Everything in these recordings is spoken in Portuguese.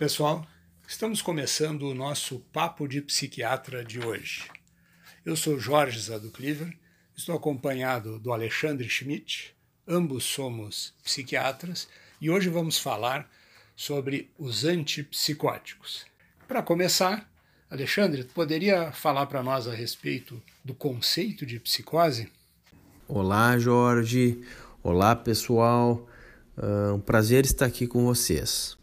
pessoal, estamos começando o nosso Papo de Psiquiatra de hoje. Eu sou Jorge Zaducliver, estou acompanhado do Alexandre Schmidt, ambos somos psiquiatras e hoje vamos falar sobre os antipsicóticos. Para começar, Alexandre, poderia falar para nós a respeito do conceito de psicose? Olá, Jorge. Olá, pessoal. Uh, um prazer estar aqui com vocês.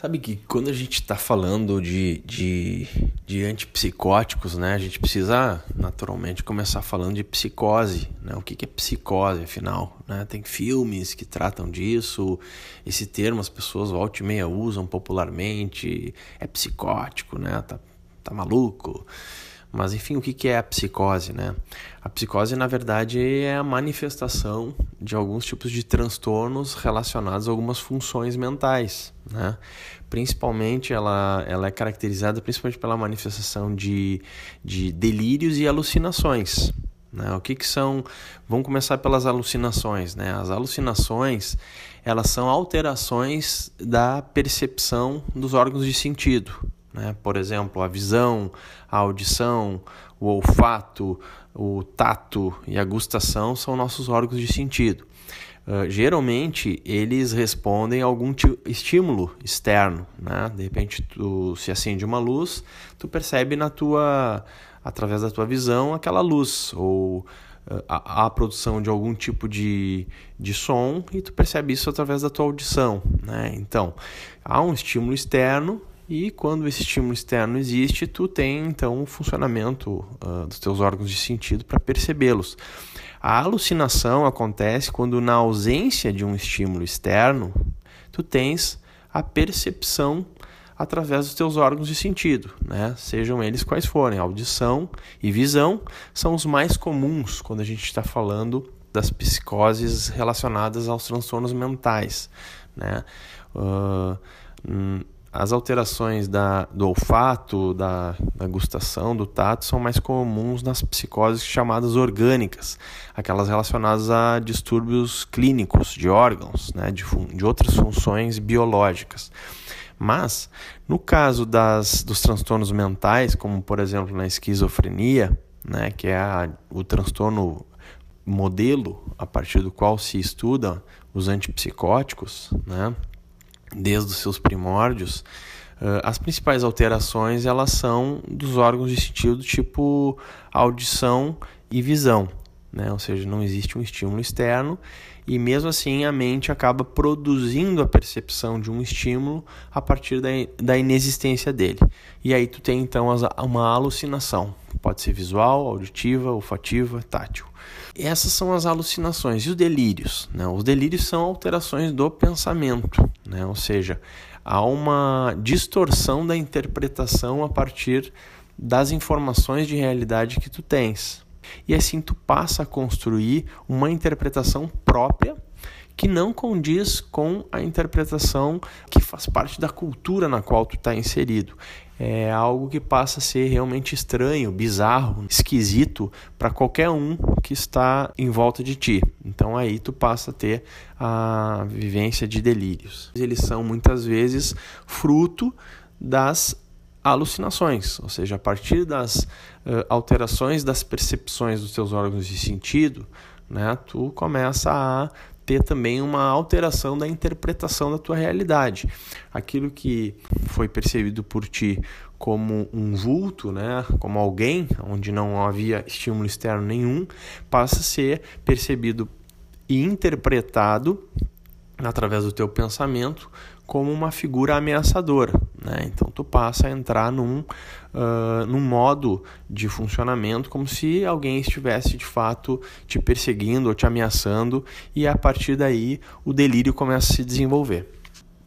Sabe que quando a gente está falando de, de, de antipsicóticos, né, a gente precisa naturalmente começar falando de psicose. Né? O que, que é psicose, afinal? Né? Tem filmes que tratam disso, esse termo as pessoas volta e meia usam popularmente, é psicótico, né? tá, tá maluco. Mas enfim, o que é a psicose, né? A psicose, na verdade, é a manifestação de alguns tipos de transtornos relacionados a algumas funções mentais, né? Principalmente, ela, ela é caracterizada principalmente pela manifestação de, de delírios e alucinações, né? O que, que são? Vamos começar pelas alucinações. Né? As alucinações elas são alterações da percepção dos órgãos de sentido. Né? Por exemplo, a visão, a audição, o olfato, o tato e a gustação são nossos órgãos de sentido. Uh, geralmente eles respondem a algum estímulo externo, né? De repente tu se acende uma luz, tu percebe na tua através da tua visão aquela luz ou uh, a, a, produção de algum tipo de, de som e tu percebe isso através da tua audição, né? Então há um estímulo externo e quando esse estímulo externo existe, tu tem então o funcionamento uh, dos teus órgãos de sentido para percebê-los. A alucinação acontece quando, na ausência de um estímulo externo, tu tens a percepção através dos teus órgãos de sentido, né? sejam eles quais forem. Audição e visão são os mais comuns quando a gente está falando das psicoses relacionadas aos transtornos mentais. Né? Uh, as alterações da, do olfato, da, da gustação, do tato são mais comuns nas psicoses chamadas orgânicas, aquelas relacionadas a distúrbios clínicos de órgãos, né, de, de outras funções biológicas. Mas, no caso das, dos transtornos mentais, como por exemplo na esquizofrenia, né, que é a, o transtorno modelo a partir do qual se estuda os antipsicóticos, né, desde os seus primórdios, uh, as principais alterações elas são dos órgãos de sentido tipo audição e visão, né? ou seja, não existe um estímulo externo e mesmo assim a mente acaba produzindo a percepção de um estímulo a partir da, da inexistência dele. E aí tu tem então uma alucinação, pode ser visual, auditiva, olfativa, tátil. Essas são as alucinações e os delírios. Né? Os delírios são alterações do pensamento, né? ou seja, há uma distorção da interpretação a partir das informações de realidade que tu tens. E assim tu passa a construir uma interpretação própria que não condiz com a interpretação que faz parte da cultura na qual tu está inserido. É algo que passa a ser realmente estranho, bizarro, esquisito para qualquer um que está em volta de ti. Então aí tu passa a ter a vivência de delírios. Eles são muitas vezes fruto das alucinações, ou seja, a partir das uh, alterações das percepções dos teus órgãos de sentido, né, tu começa a ter também uma alteração da interpretação da tua realidade. Aquilo que foi percebido por ti como um vulto, né, como alguém onde não havia estímulo externo nenhum, passa a ser percebido e interpretado através do teu pensamento como uma figura ameaçadora. Né? Então tu passa a entrar num, uh, num modo de funcionamento como se alguém estivesse de fato te perseguindo ou te ameaçando, e a partir daí o delírio começa a se desenvolver.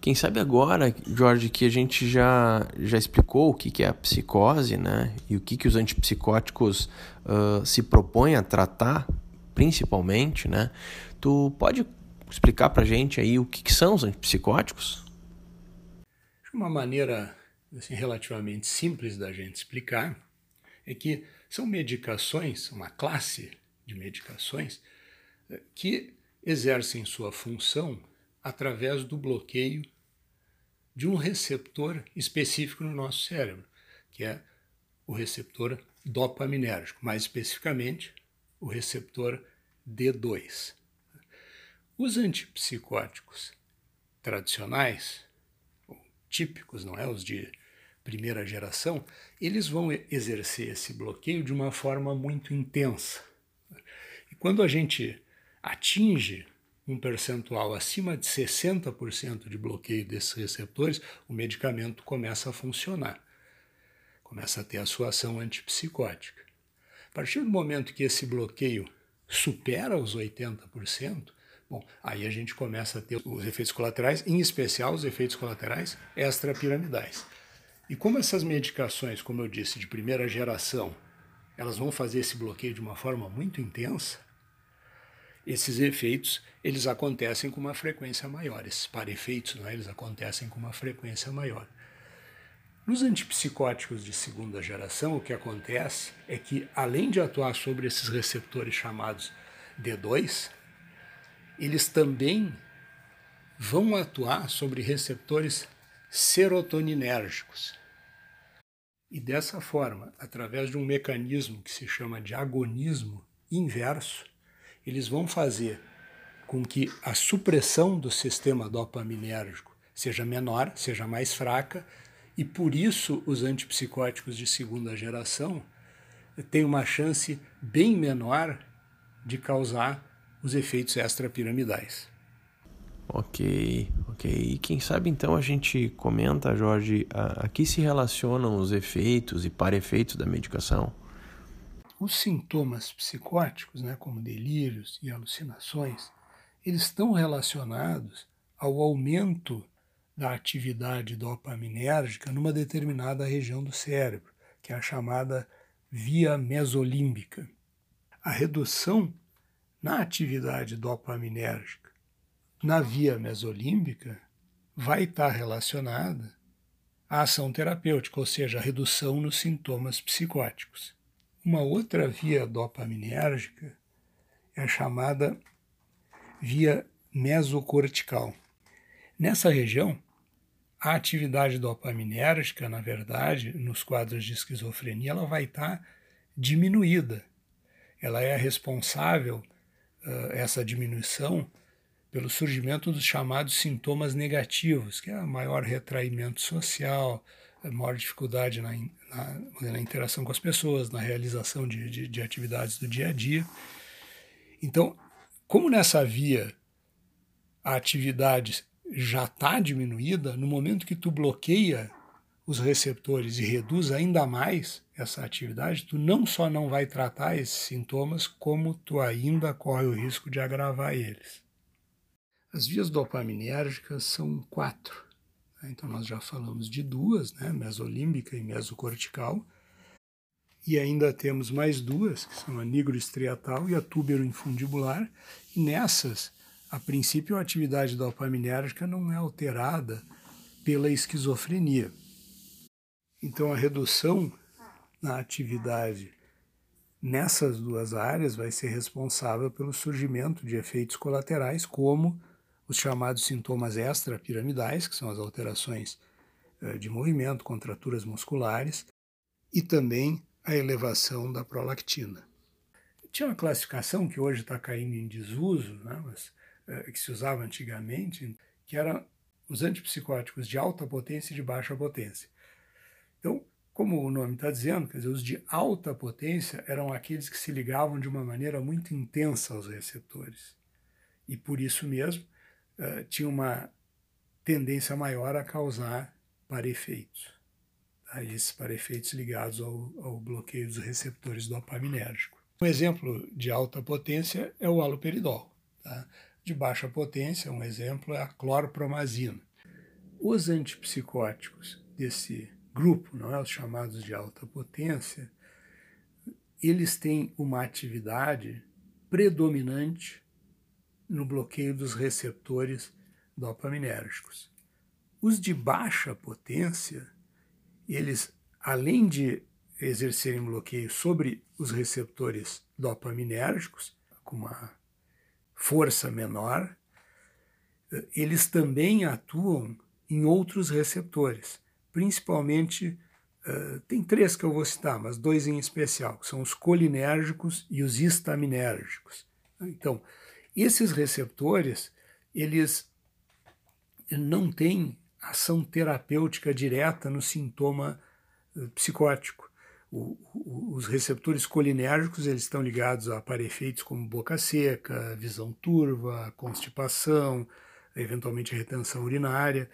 Quem sabe agora, Jorge, que a gente já, já explicou o que, que é a psicose né? e o que, que os antipsicóticos uh, se propõem a tratar, principalmente, né? tu pode explicar para gente aí o que, que são os antipsicóticos? Uma maneira assim, relativamente simples da gente explicar é que são medicações, uma classe de medicações, eh, que exercem sua função através do bloqueio de um receptor específico no nosso cérebro, que é o receptor dopaminérgico, mais especificamente o receptor D2. Os antipsicóticos tradicionais, típicos, não é, os de primeira geração, eles vão exercer esse bloqueio de uma forma muito intensa. E quando a gente atinge um percentual acima de 60% de bloqueio desses receptores, o medicamento começa a funcionar, começa a ter a sua ação antipsicótica. A partir do momento que esse bloqueio supera os 80%, bom, aí a gente começa a ter os efeitos colaterais, em especial os efeitos colaterais extrapiramidais. E como essas medicações, como eu disse, de primeira geração, elas vão fazer esse bloqueio de uma forma muito intensa, esses efeitos eles acontecem com uma frequência maior. Esses parefeitos, não é? eles acontecem com uma frequência maior. Nos antipsicóticos de segunda geração, o que acontece é que, além de atuar sobre esses receptores chamados D2, eles também vão atuar sobre receptores serotoninérgicos. E dessa forma, através de um mecanismo que se chama de agonismo inverso, eles vão fazer com que a supressão do sistema dopaminérgico seja menor, seja mais fraca, e por isso os antipsicóticos de segunda geração têm uma chance bem menor de causar os efeitos extrapiramidais. Ok, ok. E quem sabe então a gente comenta, Jorge, a, a que se relacionam os efeitos e para-efeitos da medicação? Os sintomas psicóticos, né, como delírios e alucinações, eles estão relacionados ao aumento da atividade dopaminérgica numa determinada região do cérebro, que é a chamada via mesolímbica. A redução na atividade dopaminérgica na via mesolímbica vai estar relacionada à ação terapêutica, ou seja, a redução nos sintomas psicóticos. Uma outra via dopaminérgica é chamada via mesocortical. Nessa região, a atividade dopaminérgica, na verdade, nos quadros de esquizofrenia, ela vai estar diminuída. Ela é responsável, uh, essa diminuição, pelo surgimento dos chamados sintomas negativos, que é maior retraimento social, maior dificuldade na, na, na, interação com as pessoas, na realização de, de, de atividades do dia a dia. Então, como nessa via a atividade já está diminuída, no momento que tu bloqueia os receptores e reduz ainda mais essa atividade, tu não só não vai tratar esses sintomas, como tu ainda corre o risco de agravar eles. As vias dopaminérgicas são quatro. Né? Então, nós já falamos de duas, né? mesolímbica e mesocortical. E ainda temos mais duas, que são a nigroestriatal e a túbero-infundibular. E nessas, a princípio, a atividade dopaminérgica não é alterada pela esquizofrenia. Então, a redução na atividade nessas duas áreas vai ser responsável pelo surgimento de efeitos colaterais, como os chamados sintomas extrapiramidais, que são as alterações eh, de movimento, contraturas musculares, e também a elevação da prolactina. Tinha uma classificação que hoje está caindo em desuso, né, mas eh, que se usava antigamente, que eram os antipsicóticos de alta potência e de baixa potência. Então, como o nome está dizendo, quer dizer, os de alta potência eram aqueles que se ligavam de uma maneira muito intensa aos receptores. E por isso mesmo, uh, tinha uma tendência maior a causar parefeitos. Tá? Esses parefeitos ligados ao, ao bloqueio dos receptores dopaminérgicos. Um exemplo de alta potência é o haloperidol. Tá? De baixa potência, um exemplo é a clorpromazina. Os antipsicóticos desse grupo, não é? os chamados de alta potência, eles têm uma atividade predominante no bloqueio dos receptores dopaminérgicos. Os de baixa potência, eles, além de exercerem bloqueio sobre os receptores dopaminérgicos, com uma força menor, eles também atuam em outros receptores, principalmente uh, tem três que eu vou citar, mas dois em especial, que são os colinérgicos e os histaminérgicos. Então, esses receptores, eles não têm ação terapêutica direta no sintoma psicótico. O, o, os receptores colinérgicos eles estão ligados a parefeitos como boca seca, visão turva, constipação, eventualmente retenção urinária,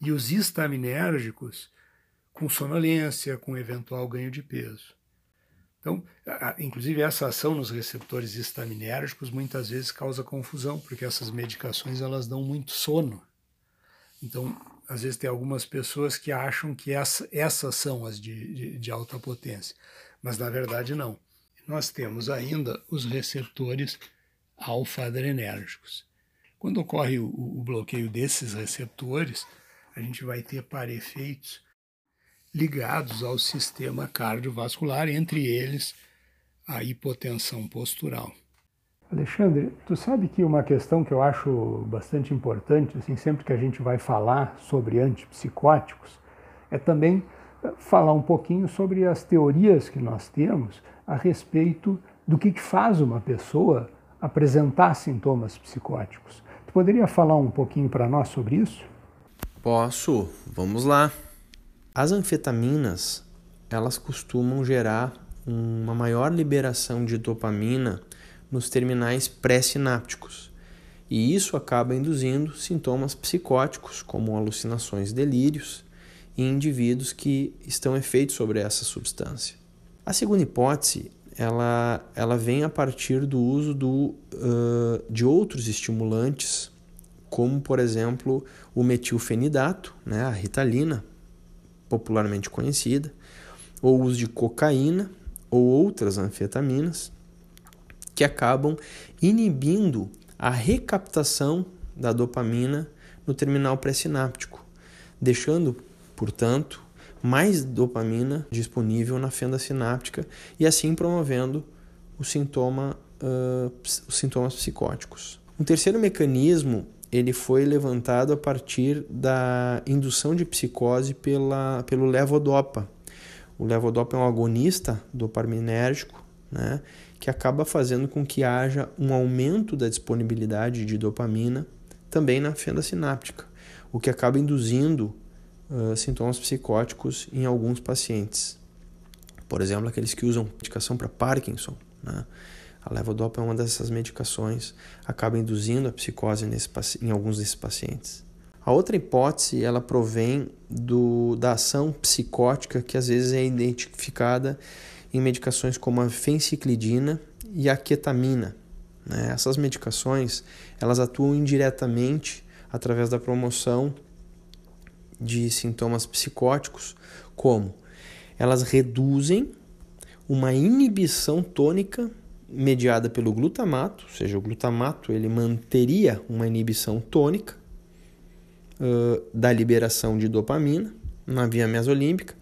e os histaminérgicos com sonolência, com eventual ganho de peso. Então, inclusive essa ação nos receptores histaminérgicos muitas vezes causa confusão, porque essas medicações elas dão muito sono. Então, às vezes tem algumas pessoas que acham que essa, essas são as de, de, de alta potência, mas na verdade não. Nós temos ainda os receptores alfa-adrenérgicos. Quando ocorre o, o, bloqueio desses receptores, a gente vai ter parefeitos ligados ao sistema cardiovascular, entre eles a hipotensão postural. Alexandre, tu sabe que uma questão que eu acho bastante importante, assim, sempre que a gente vai falar sobre antipsicóticos, é também eh, falar um pouquinho sobre as teorias que nós temos a respeito do que, faz uma pessoa apresentar sintomas psicóticos. Tu poderia falar um pouquinho para nós sobre isso? Posso. Vamos lá. As anfetaminas, elas costumam gerar uma maior liberação de dopamina nos terminais pré-sinápticos. E isso acaba induzindo sintomas psicóticos, como alucinações delírios, em indivíduos que estão efeitos sobre essa substância. A segunda hipótese ela, ela vem a partir do uso do, uh, de outros estimulantes, como, por exemplo, o metilfenidato, né, a ritalina, popularmente conhecida, ou uso de cocaína ou outras anfetaminas, que acabam inibindo a recaptação da dopamina no terminal pré-sináptico, deixando, portanto, mais dopamina disponível na fenda sináptica e assim promovendo o sintoma, uh, os sintomas psicóticos. Um terceiro mecanismo ele foi levantado a partir da indução de psicose pela, pelo levodopa. O levodopa é um agonista dopaminérgico, né, que acaba fazendo com que haja um aumento da disponibilidade de dopamina também na fenda sináptica, o que acaba induzindo uh, sintomas psicóticos em alguns pacientes. Por exemplo, aqueles que usam medicação para Parkinson. Né? A levodopa é uma dessas medicações, acaba induzindo a psicose nesse, em alguns desses pacientes. A outra hipótese, ela provém do, da ação psicótica que às vezes é identificada em medicações como a fenciclidina e a ketamina. Né? Essas medicações elas atuam indiretamente através da promoção de sintomas psicóticos, como elas reduzem uma inibição tônica mediada pelo glutamato, ou seja, o glutamato ele manteria uma inibição tônica uh, da liberação de dopamina na via mesolímbica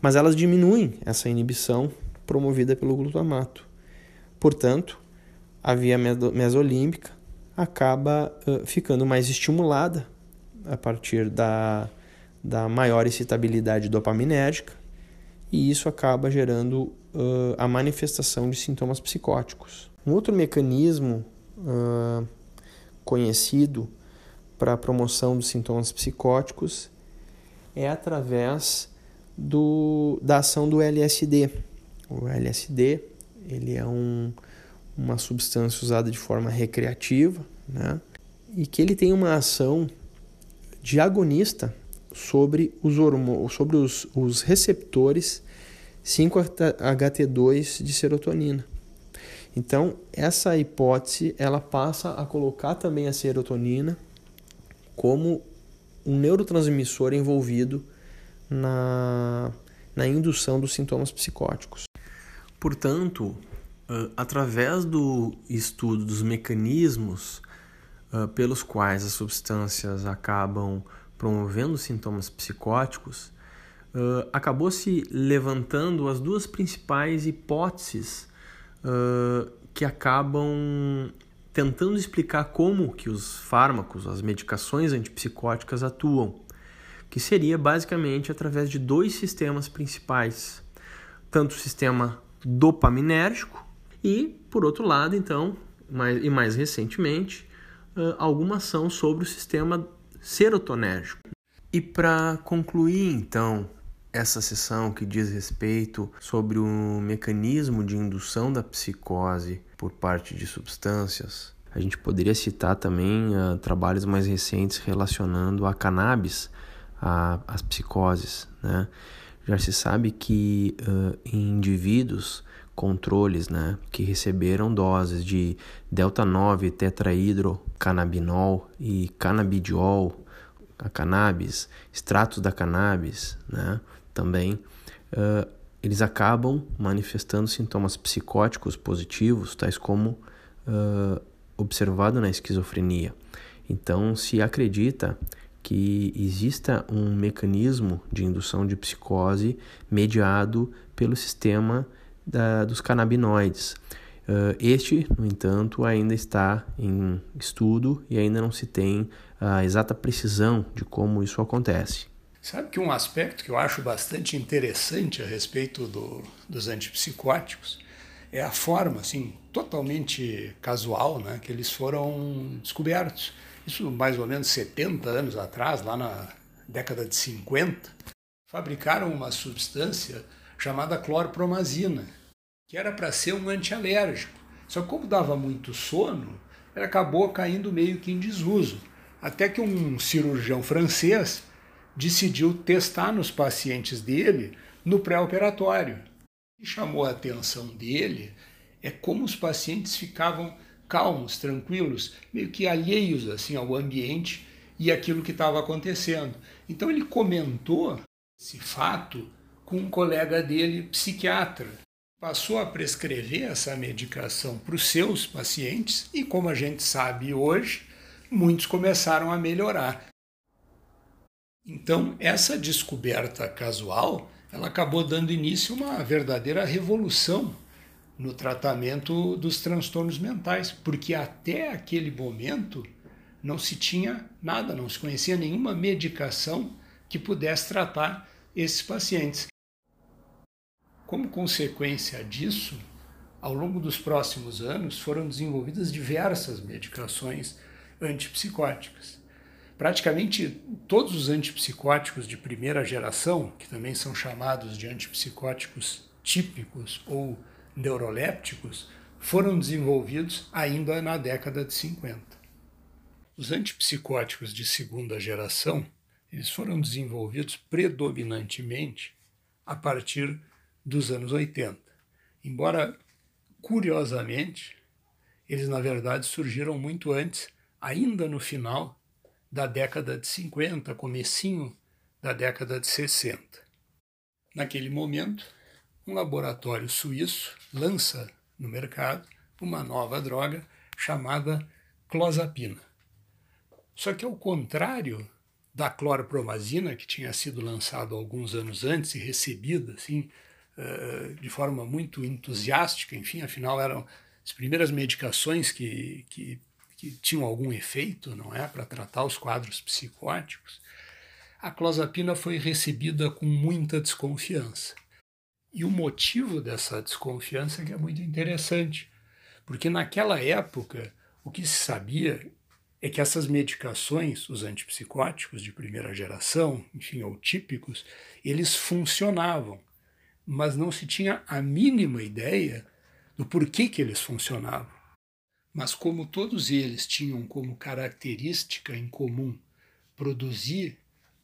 mas elas diminuem essa inibição promovida pelo glutamato. Portanto, a via mesolímbica acaba uh, ficando mais estimulada a partir da, da maior excitabilidade dopaminérgica e isso acaba gerando uh, a manifestação de sintomas psicóticos. Um outro mecanismo uh, conhecido para a promoção dos sintomas psicóticos é através do, da ação do LSD. O LSD ele é um, uma substância usada de forma recreativa, né? e que ele tem uma ação de agonista sobre os, hormônios, sobre os, os receptores 5-HT2 de serotonina. Então, essa hipótese ela passa a colocar também a serotonina como um neurotransmissor envolvido na, na indução dos sintomas psicóticos. Portanto, através do estudo dos mecanismos pelos quais as substâncias acabam promovendo sintomas psicóticos, uh, acabou se levantando as duas principais hipóteses que acabam tentando explicar como que os fármacos, as medicações antipsicóticas atuam que seria basicamente através de dois sistemas principais, tanto o sistema dopaminérgico e, por outro lado, então, mais, e mais recentemente, alguma ação sobre o sistema serotonérgico. E para concluir, então, essa sessão que diz respeito sobre o mecanismo de indução da psicose por parte de substâncias, a gente poderia citar também uh, trabalhos mais recentes relacionando a cannabis às psicoses. Né? Já se sabe que uh, em indivíduos controles né, que receberam doses de delta-9 tetrahidrocannabinol e cannabidiol, a cannabis, extratos da cannabis, né, também, uh, eles acabam manifestando sintomas psicóticos positivos, tais como uh, observado na esquizofrenia. Então, se acredita que exista um mecanismo de indução de psicose mediado pelo sistema da, dos canabinoides. Uh, este, no entanto, ainda está em estudo e ainda não se tem a exata precisão de como isso acontece. Sabe que um aspecto que eu acho bastante interessante a respeito do, dos antipsicóticos é a forma, assim, totalmente casual, né, que eles foram descobertos. Isso mais ou menos 70 anos atrás, lá na década de 50, fabricaram uma substância chamada clorpromazina, que era para ser um antialérgico. Só que como dava muito sono, ele acabou caindo meio que em desuso. Até que um cirurgião francês decidiu testar nos pacientes dele no pré-operatório. O que chamou a atenção dele é como os pacientes ficavam calmos, tranquilos, meio que alheios assim ao ambiente e aquilo que estava acontecendo. Então ele comentou esse fato com um colega dele, psiquiatra. Passou a prescrever essa medicação para os seus pacientes e, como a gente sabe hoje, muitos começaram a melhorar. Então, essa descoberta casual, ela acabou dando início a uma verdadeira revolução no tratamento dos transtornos mentais, porque até aquele momento não se tinha nada, não se conhecia nenhuma medicação que pudesse tratar esses pacientes. Como consequência disso, ao longo dos próximos anos foram desenvolvidas diversas medicações antipsicóticas. Praticamente todos os antipsicóticos de primeira geração, que também são chamados de antipsicóticos típicos ou neurolépticos, foram desenvolvidos ainda na década de 50. Os antipsicóticos de segunda geração, eles foram desenvolvidos predominantemente a partir dos anos 80. Embora curiosamente, eles na verdade surgiram muito antes, ainda no final da década de 50, comecinho da década de 60. Naquele momento, um laboratório suíço lança no mercado uma nova droga chamada clozapina. Só que ao contrário da clorpromazina, que tinha sido lançado alguns anos antes e recebida assim, uh, de forma muito entusiástica, enfim, afinal eram as primeiras medicações que, que, que tinham algum efeito, não é, para tratar os quadros psicóticos, a clozapina foi recebida com muita desconfiança. E o motivo dessa desconfiança é, é muito interessante, porque naquela época o que se sabia é que essas medicações, os antipsicóticos de primeira geração, enfim, ou típicos, eles funcionavam, mas não se tinha a mínima ideia do porquê que eles funcionavam. Mas como todos eles tinham como característica em comum produzir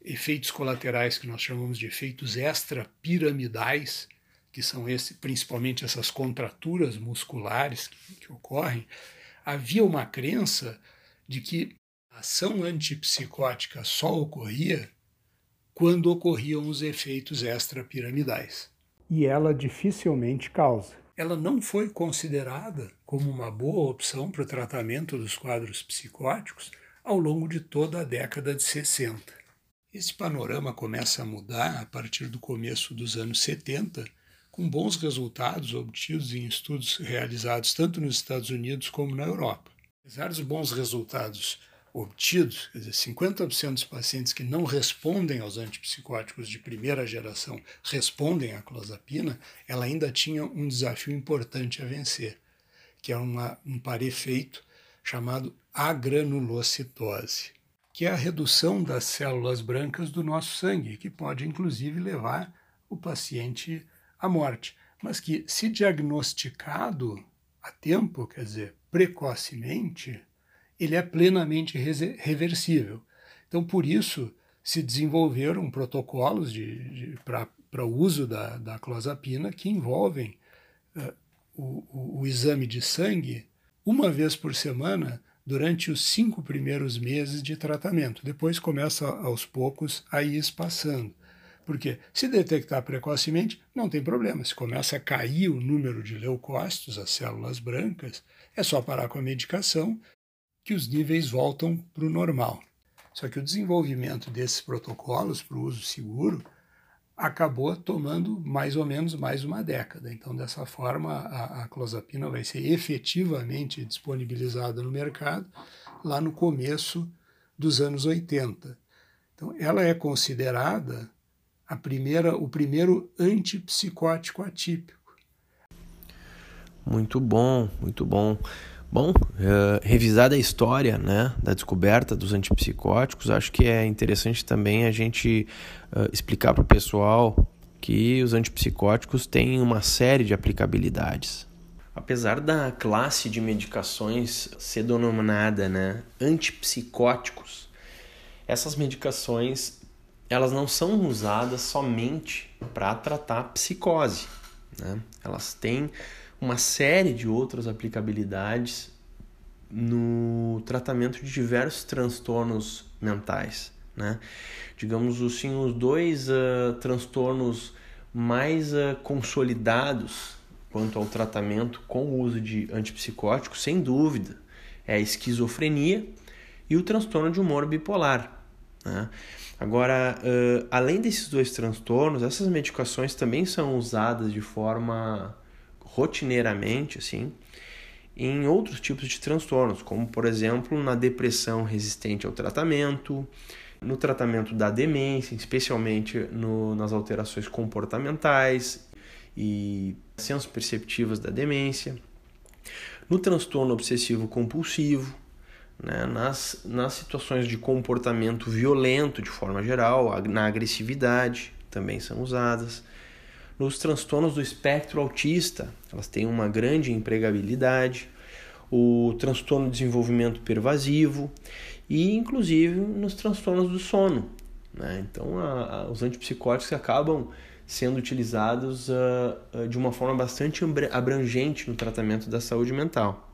efeitos colaterais que nós chamamos de efeitos extrapiramidais, que são esse, principalmente essas contraturas musculares que, que ocorrem, havia uma crença de que a ação antipsicótica só ocorria quando ocorriam os efeitos extrapiramidais. E ela dificilmente causa. Ela não foi considerada como uma boa opção para o tratamento dos quadros psicóticos ao longo de toda a década de 60. Esse panorama começa a mudar a partir do começo dos anos 70 com bons resultados obtidos em estudos realizados tanto nos Estados Unidos como na Europa. Apesar dos bons resultados obtidos, quer dizer, 50% dos pacientes que não respondem aos antipsicóticos de primeira geração respondem à clozapina, ela ainda tinha um desafio importante a vencer, que é uma, um parefeito chamado agranulocitose, que é a redução das células brancas do nosso sangue, que pode inclusive levar o paciente à morte, mas que, se diagnosticado a tempo, quer dizer, precocemente, ele é plenamente reversível. Então, por isso, se desenvolveram protocolos de, de para o uso da, da clozapina que envolvem uh, o, o, o exame de sangue uma vez por semana durante os cinco primeiros meses de tratamento. Depois começa aos poucos a ir espaçando. Porque se detectar precocemente, não tem problema. Se começa a cair o número de leucócitos, as células brancas, é só parar com a medicação que os níveis voltam para o normal. Só que o desenvolvimento desses protocolos para o uso seguro acabou tomando mais ou menos mais uma década. Então, dessa forma, a, a clozapina vai ser efetivamente disponibilizada no mercado lá no começo dos anos 80. Então, ela é considerada a primeira, o primeiro antipsicótico atípico. Muito bom, muito bom. Bom, uh, revisada a história né, da descoberta dos antipsicóticos, acho que é interessante também a gente uh, explicar para o pessoal que os antipsicóticos têm uma série de aplicabilidades. Apesar da classe de medicações ser denominada né, antipsicóticos, essas medicações elas não são usadas somente para tratar psicose. Né? Elas têm uma série de outras aplicabilidades no tratamento de diversos transtornos mentais. Né? Digamos assim, os dois uh, transtornos mais uh, consolidados quanto ao tratamento com o uso de antipsicóticos, sem dúvida, é a esquizofrenia e o transtorno de humor bipolar. Né? Agora, uh, além desses dois transtornos, essas medicações também são usadas de forma rotineiramente, assim, em outros tipos de transtornos, como por exemplo na depressão resistente ao tratamento, no tratamento da demência, especialmente no, nas alterações comportamentais e sensos perceptivas da demência, no transtorno obsessivo compulsivo, né, nas, nas situações de comportamento violento de forma geral, na agressividade também são usadas nos transtornos do espectro autista, elas têm uma grande empregabilidade, o transtorno de desenvolvimento pervasivo e, inclusive, nos transtornos do sono. Né? Então, a, a, os antipsicóticos acabam sendo utilizados uh, de uma forma bastante abrangente no tratamento da saúde mental.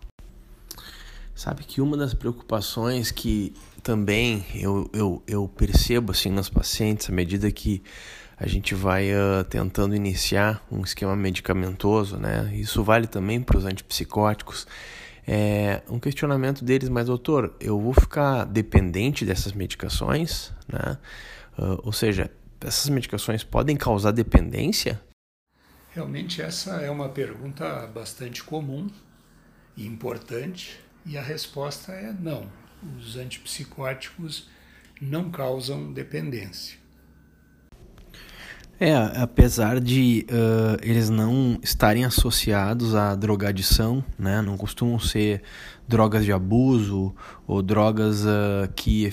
Sabe que uma das preocupações que também eu, eu, eu percebo assim nas pacientes, à medida que a gente vai uh, tentando iniciar um esquema medicamentoso, né? Isso vale também para os antipsicóticos. É um questionamento deles, mas doutor, eu vou ficar dependente dessas medicações, né? Uh, ou seja, essas medicações podem causar dependência? Realmente essa é uma pergunta bastante comum e importante, e a resposta é não. Os antipsicóticos não causam dependência. É, apesar de uh, eles não estarem associados à drogadição, né? Não costumam ser drogas de abuso ou drogas uh, que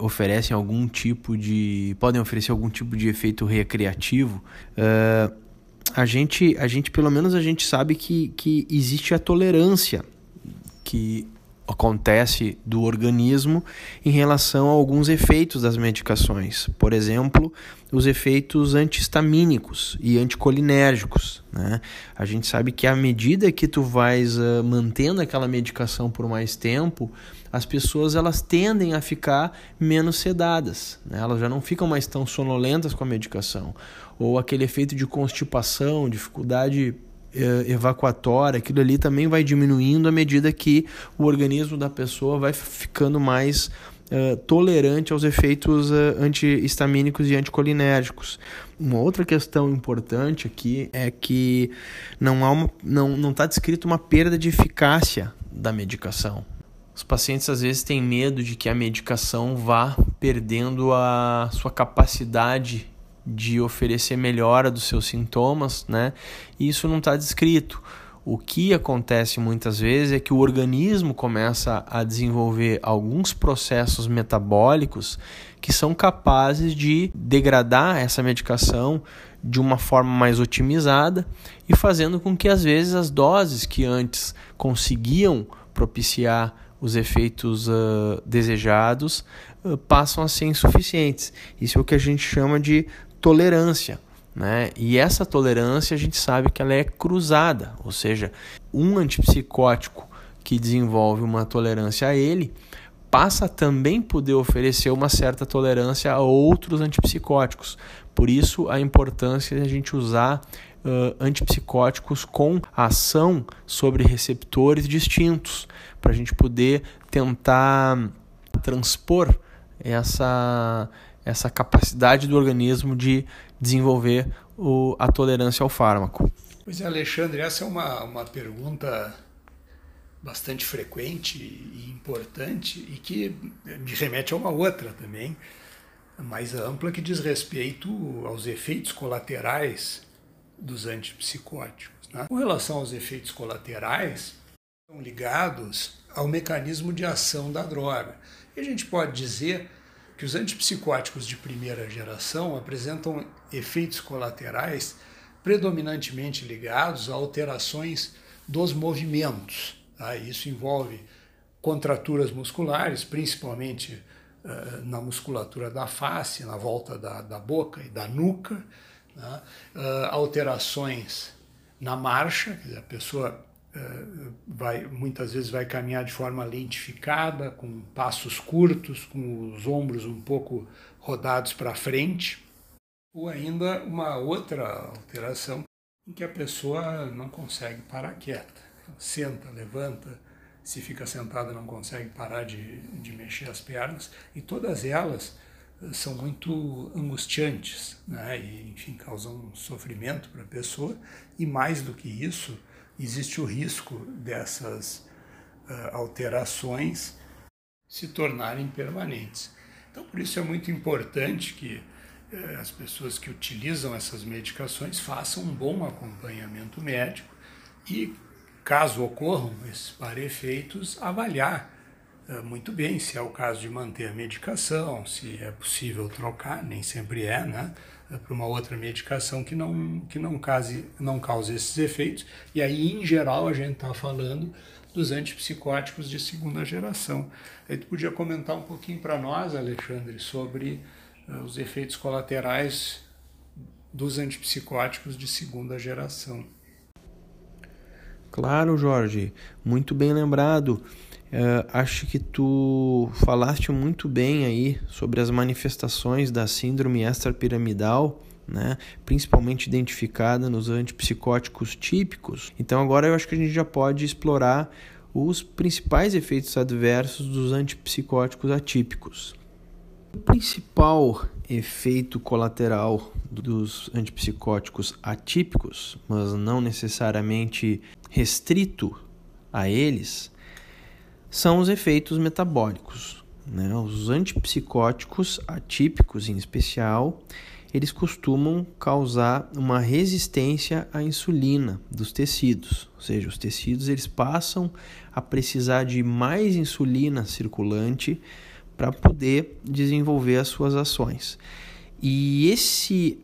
oferecem algum tipo de... podem oferecer algum tipo de efeito recreativo. Uh, a gente, a gente, pelo menos a gente sabe que, que existe a tolerância que acontece do organismo em relação a alguns efeitos das medicações. Por exemplo, os efeitos antihistamínicos e anticolinérgicos. Né? A gente sabe que à medida que tu vais uh, mantendo aquela medicação por mais tempo, as pessoas elas tendem a ficar menos sedadas, né? elas já não ficam mais tão sonolentas com a medicação. Ou aquele efeito de constipação, dificuldade evacuatória, aquilo ali também vai diminuindo à medida que o organismo da pessoa vai ficando mais uh, tolerante aos efeitos uh, antihistamínicos e anticolinérgicos. Uma outra questão importante aqui é que não há não não está descrito uma perda de eficácia da medicação. os pacientes às vezes têm medo de que a medicação vá perdendo a sua capacidade de oferecer melhora dos seus sintomas, né? E isso não está descrito. O que acontece muitas vezes é que o organismo começa a desenvolver alguns processos metabólicos que são capazes de degradar essa medicação de uma forma mais otimizada e fazendo com que às vezes as doses que antes conseguiam propiciar os efeitos uh, desejados uh, passam a ser insuficientes. Isso é o que a gente chama de tolerância. Né? E essa tolerância a gente sabe que ela é cruzada, ou seja, um antipsicótico que desenvolve uma tolerância a ele passa a também poder oferecer uma certa tolerância a outros antipsicóticos. Por isso a importância de a gente usar uh, antipsicóticos com ação sobre receptores distintos, para a gente poder tentar transpor essa, essa capacidade do organismo de desenvolver o, a tolerância ao fármaco. Pois é, Alexandre, essa é uma, uma pergunta bastante frequente e importante e que me remete a uma outra também, mais ampla, que diz respeito aos efeitos colaterais dos antipsicóticos. Né? Com relação aos efeitos colaterais, estão ligados ao mecanismo de ação da droga. E a gente pode dizer que os antipsicóticos de primeira geração apresentam efeitos colaterais predominantemente ligados a alterações dos movimentos. Tá? Isso envolve contraturas musculares, principalmente uh, na musculatura da face, na volta da, da boca e da nuca, né? uh, alterações na marcha, a pessoa vai, muitas vezes vai caminhar de forma lentificada, com passos curtos, com os ombros um pouco rodados para frente, ou ainda uma outra alteração em que a pessoa não consegue parar quieta, senta, levanta, se fica sentada não consegue parar de, de mexer as pernas, e todas elas são muito angustiantes, né? e, enfim, causam sofrimento para a pessoa. E mais do que isso, existe o risco dessas uh, alterações se tornarem permanentes. Então, por isso é muito importante que uh, as pessoas que utilizam essas medicações façam um bom acompanhamento médico e, caso ocorram esses parefeitos, avaliar é, muito bem, se é o caso de manter a medicação, se é possível trocar, nem sempre é, né? Para uma outra medicação que não, que não, cause, não cause esses efeitos. E aí, em geral, a gente está falando dos antipsicóticos de segunda geração. Aí tu podia comentar um pouquinho para nós, Alexandre, sobre uh, os efeitos colaterais dos antipsicóticos de segunda geração. Claro, Jorge, muito bem lembrado. Uh, acho que tu falaste muito bem aí sobre as manifestações da síndrome extrapiramidal, né? principalmente identificada nos antipsicóticos típicos. Então agora eu acho que a gente já pode explorar os principais efeitos adversos dos antipsicóticos atípicos. O principal efeito colateral dos antipsicóticos atípicos, mas não necessariamente restrito a eles, são os efeitos metabólicos. Né? Os antipsicóticos atípicos, em especial, eles costumam causar uma resistência à insulina dos tecidos, ou seja, os tecidos eles passam a precisar de mais insulina circulante para poder desenvolver as suas ações. E esse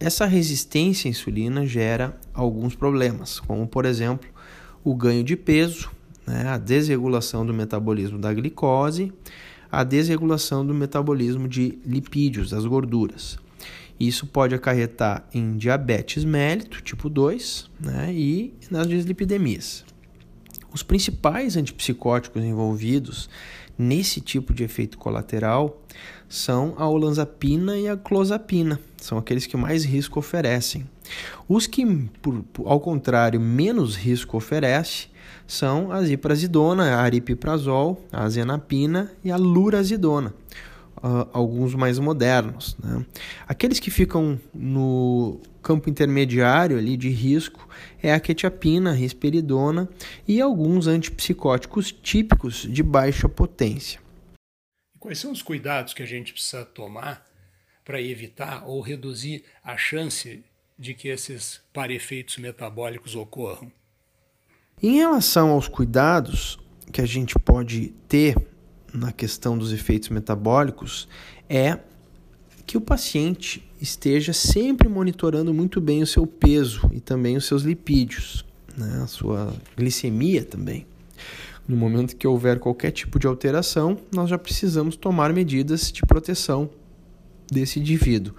essa resistência à insulina gera alguns problemas, como por exemplo, o ganho de peso, né, a desregulação do metabolismo da glicose, a desregulação do metabolismo de lipídios, das gorduras. Isso pode acarretar em diabetes mellito, tipo 2, né, e nas dislipidemias. Os principais antipsicóticos envolvidos nesse tipo de efeito colateral são a olanzapina e a clozapina, são aqueles que mais risco oferecem. Os que, por, ao contrário, menos risco oferecem são a ziprazidona, a aripiprazol, a zenapina e a lurazidona. uh, alguns mais modernos. Né? Aqueles que ficam no campo intermediário ali de risco é a quetiapina, a risperidona e alguns antipsicóticos típicos de baixa potência. Quais são os cuidados que a gente precisa tomar para evitar ou reduzir a chance de que esses parefeitos metabólicos ocorram? Em relação aos cuidados que a gente pode ter na questão dos efeitos metabólicos, é que o paciente esteja sempre monitorando muito bem o seu peso e também os seus lipídios, né? a sua glicemia também. No momento que houver qualquer tipo de alteração, nós já precisamos tomar medidas de proteção desse indivíduo.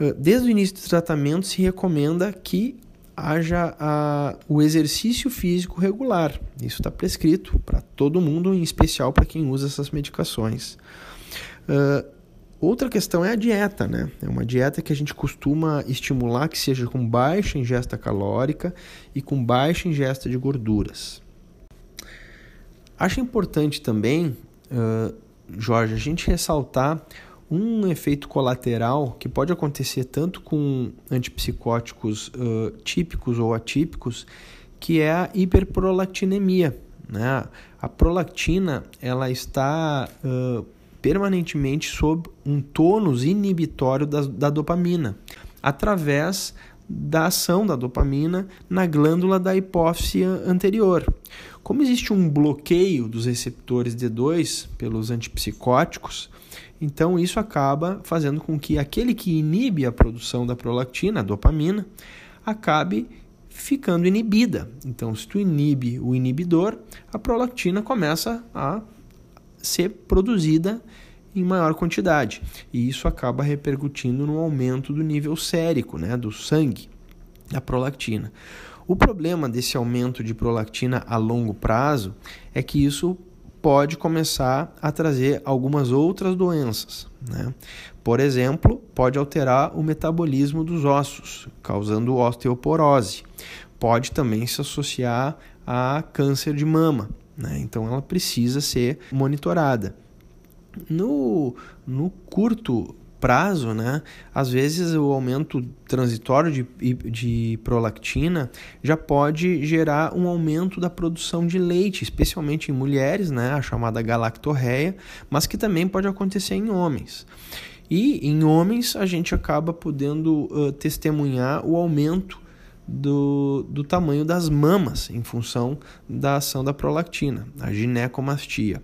Ah, desde o início do tratamento, se recomenda que haja a, o exercício físico regular. Isso está prescrito para todo mundo, em especial para quem usa essas medicações. Uh, outra questão é a dieta, né? É uma dieta que a gente costuma estimular que seja com baixa ingesta calórica e com baixa ingesta de gorduras. Acho importante também, uh, Jorge, a gente ressaltar um efeito colateral que pode acontecer tanto com antipsicóticos uh, típicos ou atípicos, que é a hiperprolactinemia. Né? A prolactina ela está uh, permanentemente sob um tônus inibitório da, da dopamina, através da ação da dopamina na glândula da hipófise anterior. Como existe um bloqueio dos receptores D2 pelos antipsicóticos, então isso acaba fazendo com que aquele que inibe a produção da prolactina, a dopamina, acabe ficando inibida. Então, se tu inibe o inibidor, a prolactina começa a ser produzida em maior quantidade. E isso acaba repercutindo no aumento do nível sérico, né, do sangue, da prolactina. O problema desse aumento de prolactina a longo prazo é que isso pode começar a trazer algumas outras doenças. Né? Por exemplo, pode alterar o metabolismo dos ossos, causando osteoporose. Pode também se associar a câncer de mama. Né? Então, ela precisa ser monitorada. No, no curto prazo, né, às vezes o aumento transitório de, de prolactina já pode gerar um aumento da produção de leite, especialmente em mulheres, né, a chamada galactorreia, mas que também pode acontecer em homens. E em homens a gente acaba podendo uh, testemunhar o aumento do, do tamanho das mamas em função da ação da prolactina, a ginecomastia.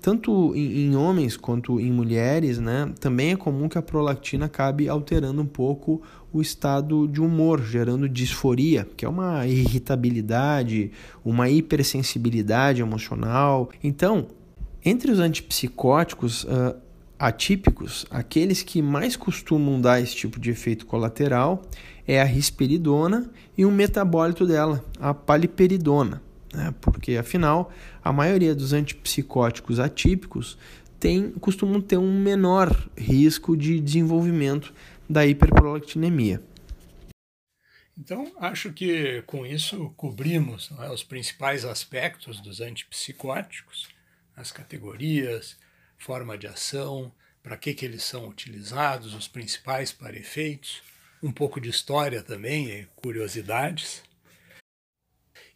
Tanto em, em, homens quanto em mulheres, né, também é comum que a prolactina acabe alterando um pouco o estado de humor, gerando disforia, que é uma irritabilidade, uma hipersensibilidade emocional. Então, entre os antipsicóticos, uh, atípicos, aqueles que mais costumam dar esse tipo de efeito colateral é a risperidona e um metabólito dela, a paliperidona, né? porque afinal a maioria dos antipsicóticos atípicos tem, costumam ter um menor risco de desenvolvimento da hiperprolactinemia. Então, acho que com isso cobrimos é, os principais aspectos dos antipsicóticos, as categorias, forma de ação, para que, que eles são utilizados, os principais para efeitos, um pouco de história também curiosidades.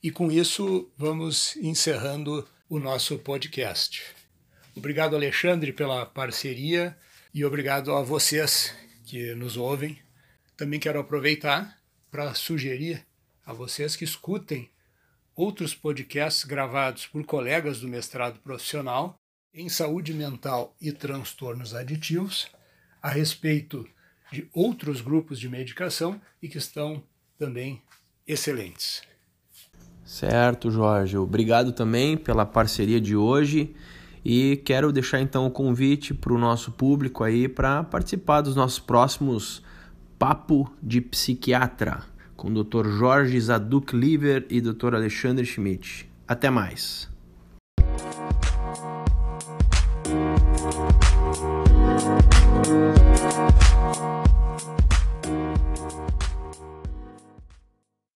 E com isso vamos encerrando o nosso podcast. Obrigado, Alexandre, pela parceria e obrigado a vocês que nos ouvem. Também quero aproveitar para sugerir a vocês que escutem outros podcasts gravados por colegas do mestrado profissional em saúde mental e transtornos aditivos a respeito de outros grupos de medicação e que estão também excelentes. Certo, Jorge. Obrigado também pela parceria de hoje e quero deixar então o convite para o nosso público aí para participar dos nossos próximos Papo de Psiquiatra com o Dr. Jorge Zaduk Liver e Dr. Alexandre Schmidt. Até mais.